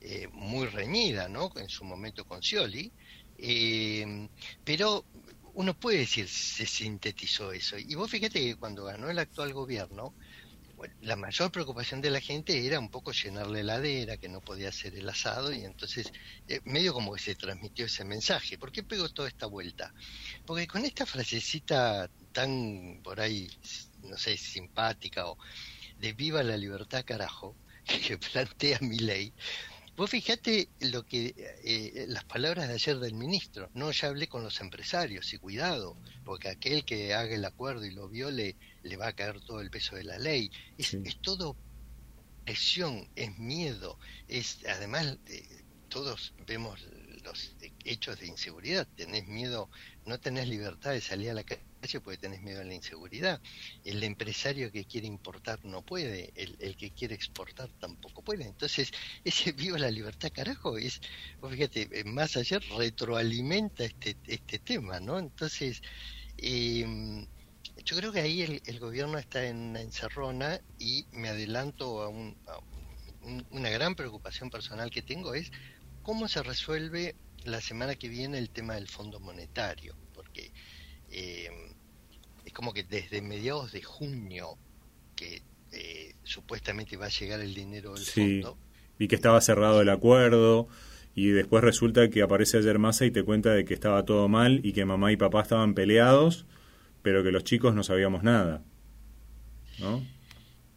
eh, muy reñida, ¿no? En su momento con Scioli, eh, pero uno puede decir se sintetizó eso. Y vos fíjate que cuando ganó el actual gobierno, la mayor preocupación de la gente era un poco llenar la heladera, que no podía hacer el asado, y entonces eh, medio como que se transmitió ese mensaje. ¿Por qué pegó toda esta vuelta? Porque con esta frasecita tan por ahí, no sé, simpática o de viva la libertad carajo, que plantea mi ley, Vos fijate lo que eh, las palabras de ayer del ministro. No, ya hablé con los empresarios y cuidado, porque aquel que haga el acuerdo y lo viole le va a caer todo el peso de la ley. Es, todo presión, es miedo, es además eh, todos vemos los hechos de inseguridad. Tenés miedo, no tenés libertad de salir a la calle porque tenés miedo a la inseguridad. El empresario que quiere importar no puede, el, que quiere exportar tampoco puede. Entonces, ese viva la libertad, carajo, es, fíjate, eh, más allá retroalimenta este, este tema, ¿no? Entonces, em, yo creo que ahí el, gobierno está en una encerrona y me adelanto a, un, una gran preocupación personal que tengo es cómo se resuelve la semana que viene el tema del Fondo Monetario, porque eh, es como que desde mediados de junio que eh, supuestamente va a llegar el dinero del sí, fondo. Y que estaba cerrado el acuerdo y después resulta que aparece ayer Massa y te cuenta de que estaba todo mal y que mamá y papá estaban peleados, pero que los chicos no sabíamos nada. ¿No?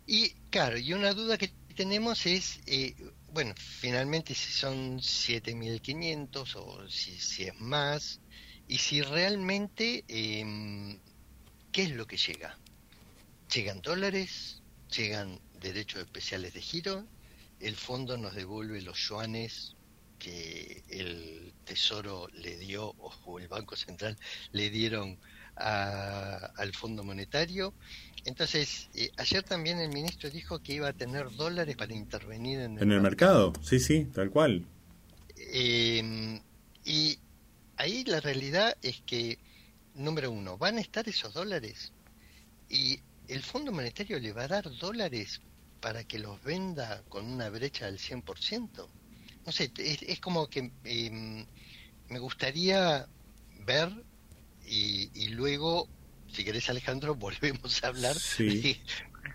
Y claro, y una duda que tenemos es, eh, bueno, finalmente si son 7.500 o si, si es más, y si realmente, eh, ¿qué es lo que llega? ¿Llegan dólares? ¿Llegan derechos especiales de giro? ¿El fondo nos devuelve los yuanes que el Tesoro le dio o el Banco Central le dieron al Fondo Monetario? Entonces, eh, ayer también el ministro dijo que iba a tener dólares para intervenir en el, ¿En el mercado. Sí, sí, tal cual. Eh, y ahí la realidad es que, número uno, van a estar esos dólares y el Fondo Monetario le va a dar dólares para que los venda con una brecha del 100%. No sé, es, como que em, me gustaría ver y, luego, si querés Alejandro, volvemos a hablar. Sí.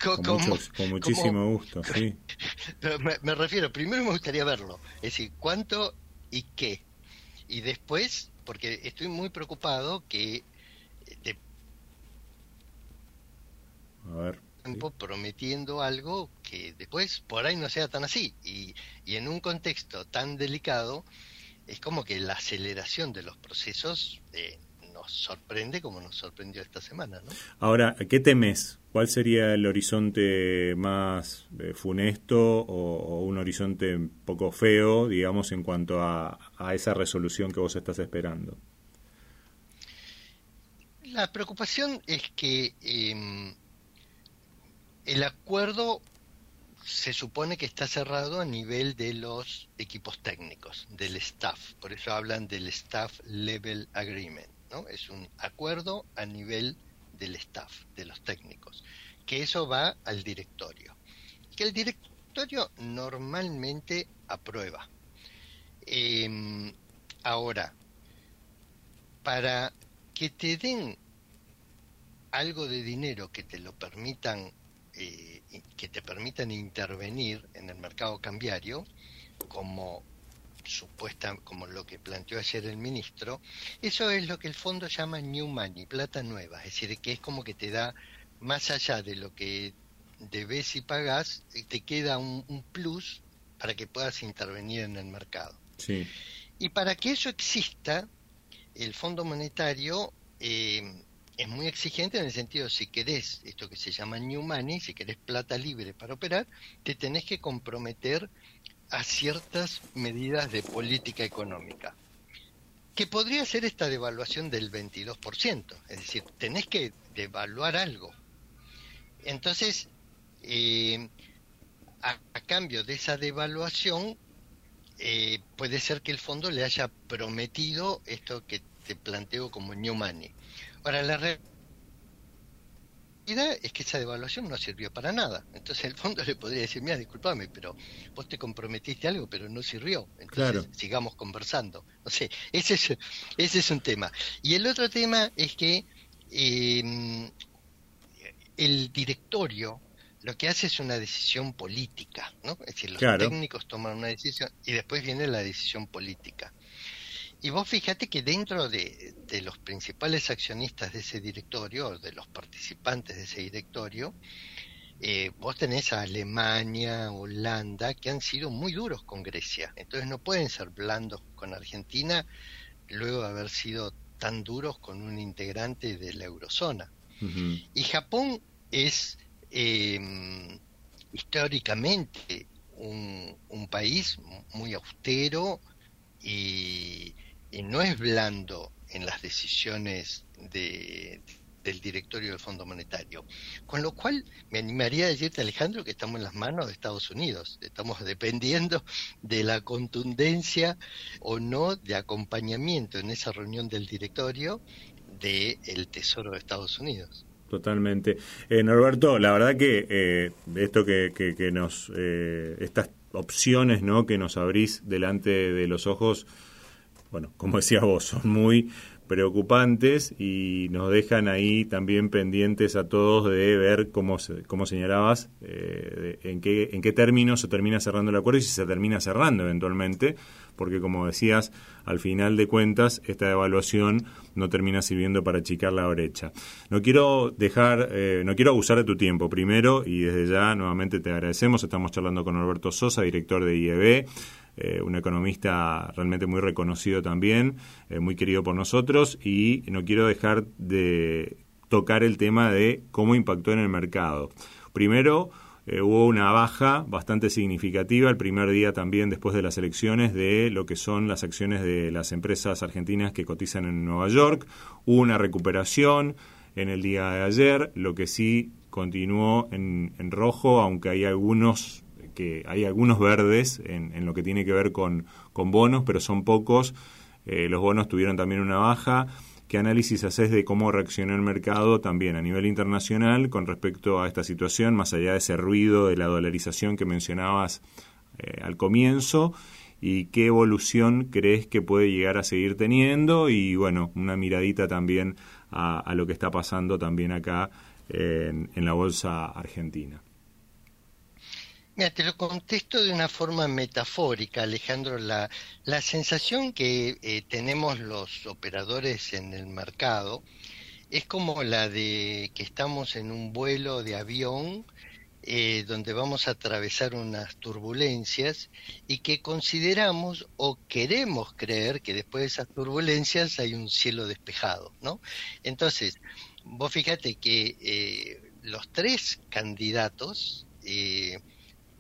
con, muchísimo gusto, sí. Me, me, refiero, primero me gustaría verlo, es decir, cuánto y qué. Y después porque estoy muy preocupado que de a ver, tiempo prometiendo algo que después por ahí no sea tan así y, y en un contexto tan delicado es como que la aceleración de los procesos eh, nos sorprende como nos sorprendió esta semana. ¿no? Ahora, ¿qué temes? ¿Cuál sería el horizonte más eh, funesto o, un horizonte poco feo, digamos, en cuanto a, esa resolución que vos estás esperando? La preocupación es que em, el acuerdo se supone que está cerrado a nivel de los equipos técnicos, del staff. Por eso hablan del staff level agreement. ¿No? Es un acuerdo a nivel del staff, de los técnicos, que eso va al directorio. Que el directorio normalmente aprueba. Em, ahora, para que te den algo de dinero que te lo permitan, eh, que te permitan intervenir en el mercado cambiario, como supuesta, como lo que planteó ayer el ministro, eso es lo que el fondo llama New Money, plata nueva, es decir, que es como que te da más allá de lo que debes y pagas, eh, te queda un, plus para que puedas intervenir en el mercado. Sí. Y para que eso exista, el Fondo Monetario eh, es muy exigente en el sentido, si querés esto que se llama New Money, si querés plata libre para operar, te tenés que comprometer a ciertas medidas de política económica, que podría ser esta devaluación del 22%, es decir, tenés que devaluar algo. Entonces, eh, a, cambio de esa devaluación, eh, puede ser que el fondo le haya prometido esto que te planteo como new money. Ahora, la realidad es que esa devaluación no sirvió para nada. Entonces el fondo le podría decir, mira, discúlpame, pero vos te comprometiste algo, pero no sirvió. Entonces sigamos conversando. No sé, ese es, ese es un tema. Y el otro tema es que em, el directorio lo que hace es una decisión política, ¿no? Es decir, los técnicos toman una decisión y después viene la decisión política. Y vos fíjate que dentro de, los principales accionistas de ese directorio, de los participantes de ese directorio, eh, vos tenés a Alemania, Holanda, que han sido muy duros con Grecia. Entonces no pueden ser blandos con Argentina luego de haber sido tan duros con un integrante de la eurozona. Y Japón es em, históricamente un, un, país muy austero y, y no es blando en las decisiones de, del directorio del Fondo Monetario. Con lo cual, me animaría a decirte, Alejandro, que estamos en las manos de Estados Unidos. Estamos dependiendo de la contundencia o no de acompañamiento en esa reunión del directorio del Tesoro de Estados Unidos. Totalmente. Eh, Norberto, la verdad que eh, esto que, que, nos, eh, estas opciones ¿no? que nos abrís delante de los ojos, bueno, como decías vos, son muy preocupantes y nos dejan ahí también pendientes a todos de ver cómo, cómo señalabas, eh, en, qué, en qué términos se termina cerrando el acuerdo y si se termina cerrando eventualmente, porque como decías, al final de cuentas, esta evaluación no termina sirviendo para achicar la brecha. No quiero dejar, eh, no quiero abusar de tu tiempo primero y desde ya nuevamente te agradecemos. Estamos charlando con Alberto Sosa, director de IEB. Eh, un economista realmente muy reconocido también, eh, muy querido por nosotros, y no quiero dejar de tocar el tema de cómo impactó en el mercado. Primero, eh, hubo una baja bastante significativa el primer día también después de las elecciones de lo que son las acciones de las empresas argentinas que cotizan en Nueva York. Hubo una recuperación en el día de ayer, lo que sí continuó en rojo, aunque hay algunos que hay algunos verdes en, lo que tiene que ver con, bonos, pero son pocos. Eh, los bonos tuvieron también una baja. ¿Qué análisis haces de cómo reaccionó el mercado también a nivel internacional con respecto a esta situación, más allá de ese ruido de la dolarización que mencionabas eh, al comienzo? ¿Y qué evolución crees que puede llegar a seguir teniendo? Y bueno, una miradita también a, lo que está pasando también acá en la bolsa argentina. Mira, te lo contesto de una forma metafórica, Alejandro. La, la sensación que eh, tenemos los operadores en el mercado es como la de que estamos en un vuelo de avión eh, donde vamos a atravesar unas turbulencias y que consideramos o queremos creer que después de esas turbulencias hay un cielo despejado, ¿no? Entonces, vos fíjate que eh, los tres candidatos eh,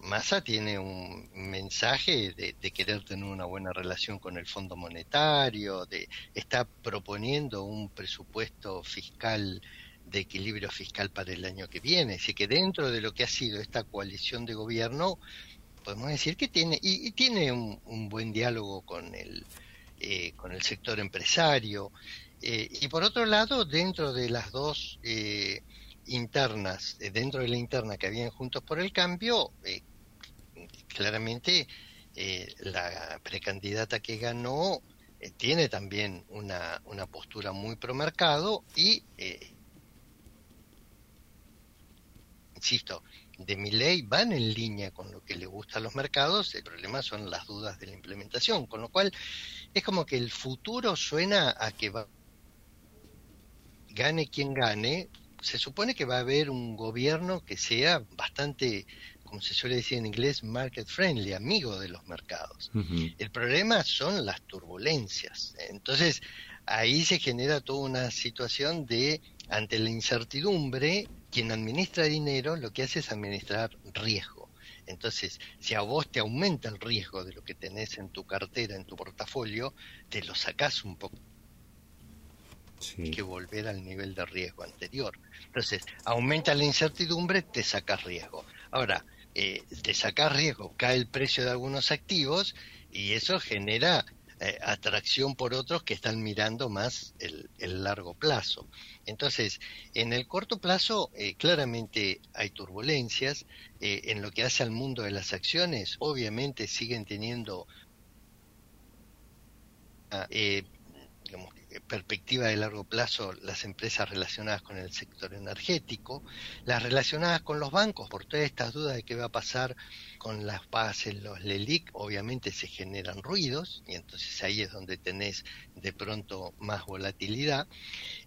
Massa tiene un mensaje de, querer tener una buena relación con el Fondo Monetario, de está proponiendo un presupuesto fiscal de equilibrio fiscal para el año que viene. Así que dentro de lo que ha sido esta coalición de gobierno, podemos decir que tiene y, tiene un, buen diálogo con el eh, con el sector empresario. Eh, y por otro lado, dentro de las dos eh, internas, dentro de la interna que habían Juntos por el Cambio, claramente eh, la precandidata que ganó eh, tiene también una, una postura muy promercado y, eh, insisto, de mi ley van en línea con lo que le gusta a los mercados, el problema son las dudas de la implementación, con lo cual es como que el futuro suena a que gane quien gane, se supone que va a haber un gobierno que sea bastante como se suele decir en inglés, market friendly, amigo de los mercados. El problema son las turbulencias. Entonces, ahí se genera toda una situación de, ante la incertidumbre, quien administra dinero lo que hace es administrar riesgo. Entonces, si a vos te aumenta el riesgo de lo que tenés en tu cartera, en tu portafolio, te lo sacás un poco. Hay que volver al nivel de riesgo anterior. Entonces, aumenta la incertidumbre, te sacas riesgo. Ahora, eh, de sacar riesgo, cae el precio de algunos activos y eso genera eh, atracción por otros que están mirando más el, largo plazo. Entonces, en el corto plazo, eh, claramente hay turbulencias. en lo que hace al mundo de las acciones, obviamente siguen teniendo digamos, perspectiva de largo plazo las empresas relacionadas con el sector energético, las relacionadas con los bancos, por todas estas dudas de qué va a pasar con las bases, los LELIC, obviamente se generan ruidos y entonces ahí es donde tenés de pronto más volatilidad.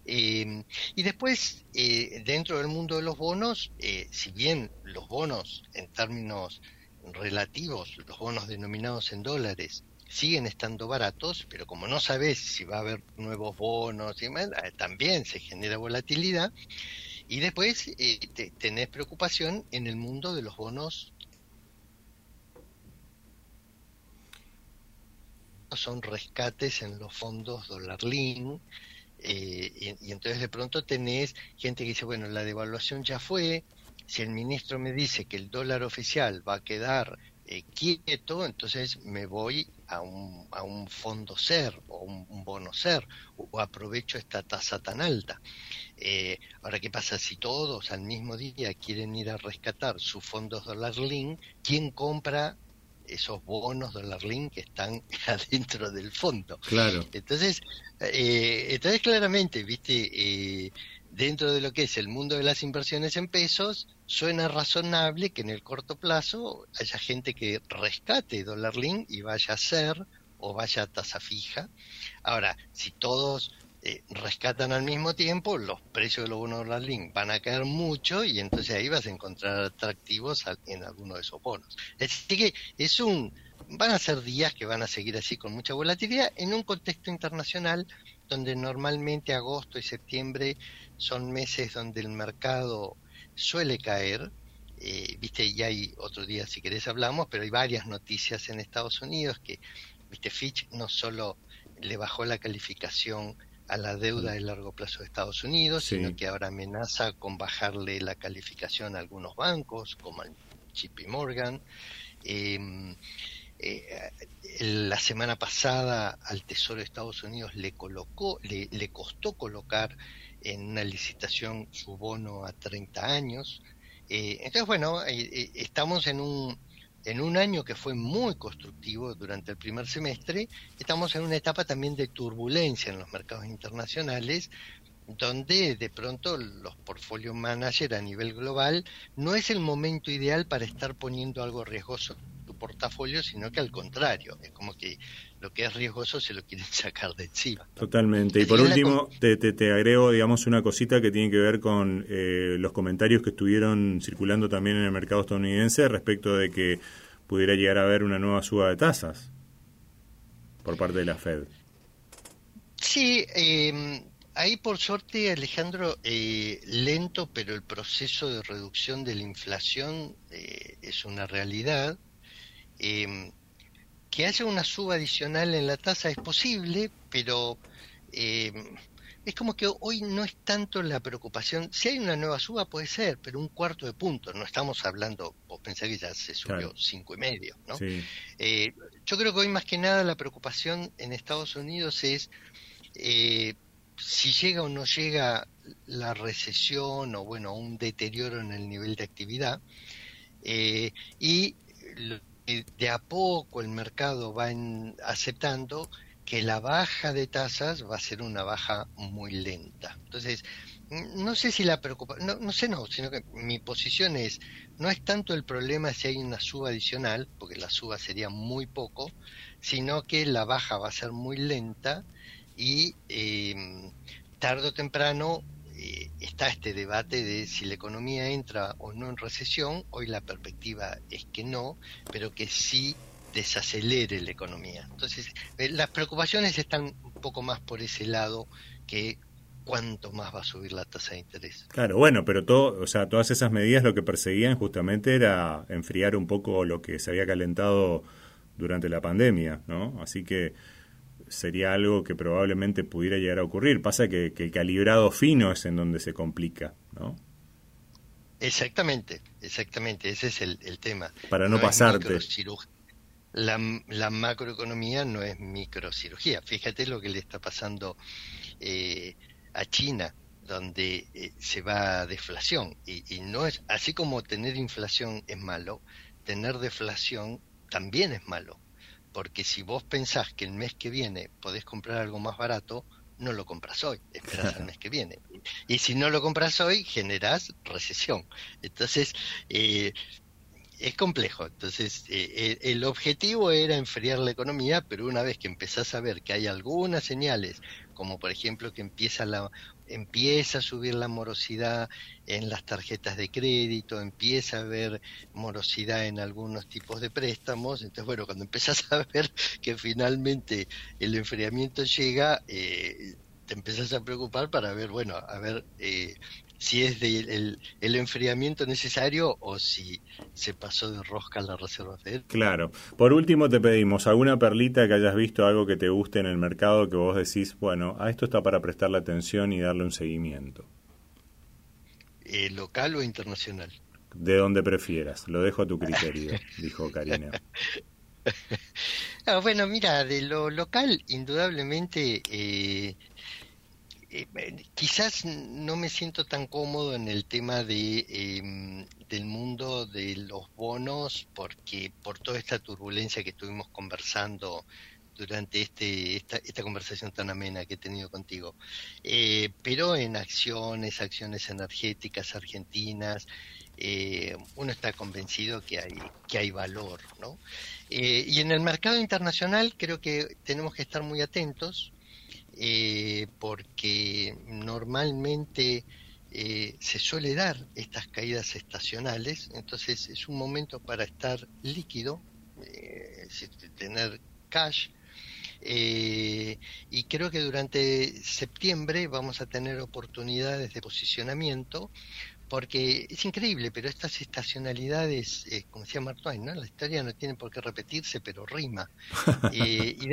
Eh, y después, eh, dentro del mundo de los bonos, eh, si bien los bonos en términos relativos, los bonos denominados en dólares, siguen estando baratos, pero como no sabes si va a haber nuevos bonos, y demás, eh, también se genera volatilidad. Y después eh, tenés preocupación en el mundo de los bonos. Son rescates en los fondos dólar link. Eh, y, y, entonces de pronto tenés gente que dice, bueno, la devaluación ya fue, si el ministro me dice que el dólar oficial va a quedar eh, quieto, entonces me voy a un, a un fondo ser o un, bono ser o aprovecho esta tasa tan alta. Eh, ahora, ¿qué pasa si todos al mismo día quieren ir a rescatar sus fondos dólar link? ¿Quién compra esos bonos dólar link que están adentro del fondo? Claro. Entonces, eh, entonces claramente, viste, eh, dentro de lo que es el mundo de las inversiones en pesos, suena razonable que en el corto plazo haya gente que rescate dólar link y vaya a ser o vaya a tasa fija. Ahora, si todos eh, rescatan al mismo tiempo, los precios de los bonos dólar link van a caer mucho y entonces ahí vas a encontrar atractivos en alguno de esos bonos. Así que es un, van a ser días que van a seguir así con mucha volatilidad en un contexto internacional donde normalmente agosto y septiembre son meses donde el mercado suele caer. Eh, viste, y hay otro día si querés hablamos, pero hay varias noticias en Estados Unidos que, viste, Fitch no solo le bajó la calificación a la deuda de largo plazo de Estados Unidos, sino que ahora amenaza con bajarle la calificación a algunos bancos, como el JP Morgan. Em, eh, la semana pasada al Tesoro de Estados Unidos le colocó, le, costó colocar en una licitación su bono a 30 años. Eh, entonces, bueno, eh, eh, estamos en un, en un año que fue muy constructivo durante el primer semestre, estamos en una etapa también de turbulencia en los mercados internacionales, donde de pronto los portfolio managers a nivel global no es el momento ideal para estar poniendo algo riesgoso portafolio, sino que al contrario, es como que lo que es riesgoso se lo quieren sacar de encima. Totalmente. Y por último, te, te, agrego, digamos, una cosita que tiene que ver con eh, los comentarios que estuvieron circulando también en el mercado estadounidense respecto de que pudiera llegar a haber una nueva suba de tasas por parte de la Fed. Sí, eh, ahí por suerte, Alejandro, eh, lento, pero el proceso de reducción de la inflación eh, es una realidad. Eh, que haya una suba adicional en la tasa es posible, pero eh, es como que hoy no es tanto la preocupación. Si hay una nueva suba puede ser, pero un cuarto de punto. No estamos hablando, vos pensás que ya se subió cinco y medio, ¿no? Eh, yo creo que hoy más que nada la preocupación en Estados Unidos es eh, si llega o no llega la recesión o bueno un deterioro en el nivel de actividad y de a poco el mercado va aceptando que la baja de tasas va a ser una baja muy lenta. Entonces, no sé si la preocupa, no, no sé, no, sino que mi posición es, no es tanto el problema si hay una suba adicional, porque la suba sería muy poco, sino que la baja va a ser muy lenta y eh, tarde o temprano eh, está este debate de si la economía entra o no en recesión. Hoy la perspectiva es que no, pero que sí desacelere la economía. Entonces, eh, las preocupaciones están un poco más por ese lado que cuánto más va a subir la tasa de interés. Claro, bueno, pero todo, o sea, todas esas medidas lo que perseguían justamente era enfriar un poco lo que se había calentado durante la pandemia, ¿no? Así que sería algo que probablemente pudiera llegar a ocurrir. Pasa que, el calibrado fino es en donde se complica, ¿no? Exactamente, exactamente, ese es el, tema. Para no, pasarte. La, la, macroeconomía no es microcirugía. Fíjate lo que le está pasando eh, a China, donde eh, se va a deflación. Y, y, no es así como tener inflación es malo, tener deflación también es malo. Porque si vos pensás que el mes que viene podés comprar algo más barato, no lo compras hoy, esperas al mes que viene. Y si no lo compras hoy, generás recesión. Entonces, eh, es complejo. Entonces, eh, el objetivo era enfriar la economía, pero una vez que empezás a ver que hay algunas señales, como por ejemplo que empieza la empieza a subir la morosidad en las tarjetas de crédito, empieza a haber morosidad en algunos tipos de préstamos. Entonces, bueno, cuando empiezas a ver que finalmente el enfriamiento llega, eh, te empiezas a preocupar para ver, bueno, a ver eh, si es de el, enfriamiento necesario o si se pasó de rosca la Reserva Federal. Claro. Por último, te pedimos alguna perlita que hayas visto, algo que te guste en el mercado, que vos decís, bueno, a esto está para prestarle atención y darle un seguimiento. Eh, ¿Local o internacional? De donde prefieras, lo dejo a tu criterio, dijo Karina. Ah, bueno, mira, de lo local, indudablemente eh, eh, quizás no me siento tan cómodo en el tema de em, del mundo de los bonos porque por toda esta turbulencia que estuvimos conversando durante este esta, esta conversación tan amena que he tenido contigo. Eh, pero en acciones acciones energéticas argentinas eh, uno está convencido que hay que hay valor no y en el mercado internacional creo que tenemos que estar muy atentos eh, porque normalmente eh, se suele dar estas caídas estacionales, entonces es un momento para estar líquido, eh, tener cash, y creo que durante septiembre vamos a tener oportunidades de posicionamiento porque es increíble, pero estas estacionalidades, eh, como decía Mark Twain, ¿no? la historia no tiene por qué repetirse, pero rima. y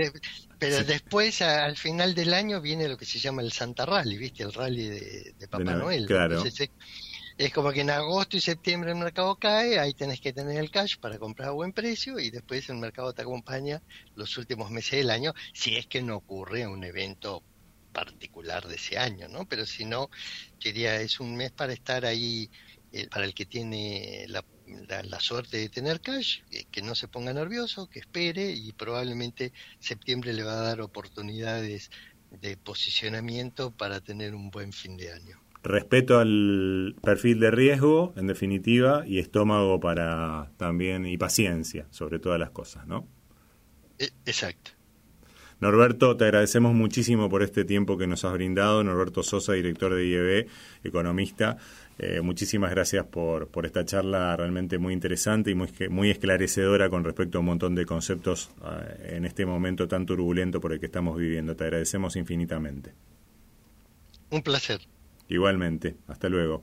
pero después, al final del año, viene lo que se llama el Santa Rally, ¿viste? El rally de, Papá Noel. Claro. es, como que en agosto y septiembre el mercado cae, ahí tenés que tener el cash para comprar a buen precio y después el mercado te acompaña los últimos meses del año, si es que no ocurre un evento particular de ese año, ¿no? Pero si no, diría, es un mes para estar ahí, eh, para el que tiene la, la, suerte de tener cash, eh, que no se ponga nervioso, que espere y probablemente septiembre le va a dar oportunidades de posicionamiento para tener un buen fin de año. Respeto al perfil de riesgo, en definitiva, y estómago para también, y paciencia sobre todas las cosas, ¿no? E, exacto. Norberto, te agradecemos muchísimo por este tiempo que nos has brindado. Norberto Sosa, director de IEB, economista. Eh, muchísimas gracias por, por esta charla realmente muy interesante y muy, muy esclarecedora con respecto a un montón de conceptos eh, en este momento tan turbulento por el que estamos viviendo. Te agradecemos infinitamente. Un placer. Igualmente. Hasta luego.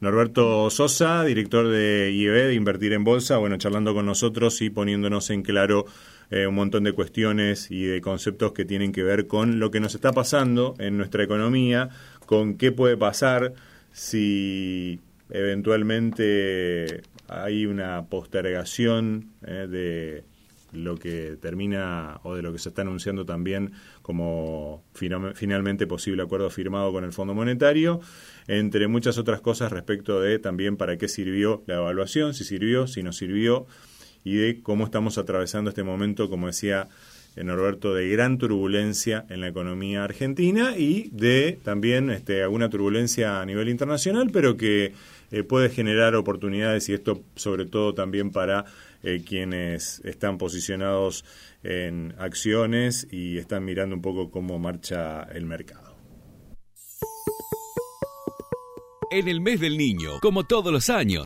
Norberto Sosa, director de IEB, de Invertir en Bolsa, bueno, charlando con nosotros y poniéndonos en claro eh, un montón de cuestiones y de conceptos que tienen que ver con lo que nos está pasando en nuestra economía, con qué puede pasar si eventualmente hay una postergación eh, de lo que termina o de lo que se está anunciando también como finalmente posible acuerdo firmado con el Fondo Monetario, entre muchas otras cosas respecto de también para qué sirvió la evaluación, si sirvió, si no sirvió, y de cómo estamos atravesando este momento, como decía eh, Norberto, de gran turbulencia en la economía argentina y de también este, alguna turbulencia a nivel internacional, pero que eh, puede generar oportunidades y esto sobre todo también para eh, quienes están posicionados en acciones y están mirando un poco cómo marcha el mercado. En el mes del niño, como todos los años,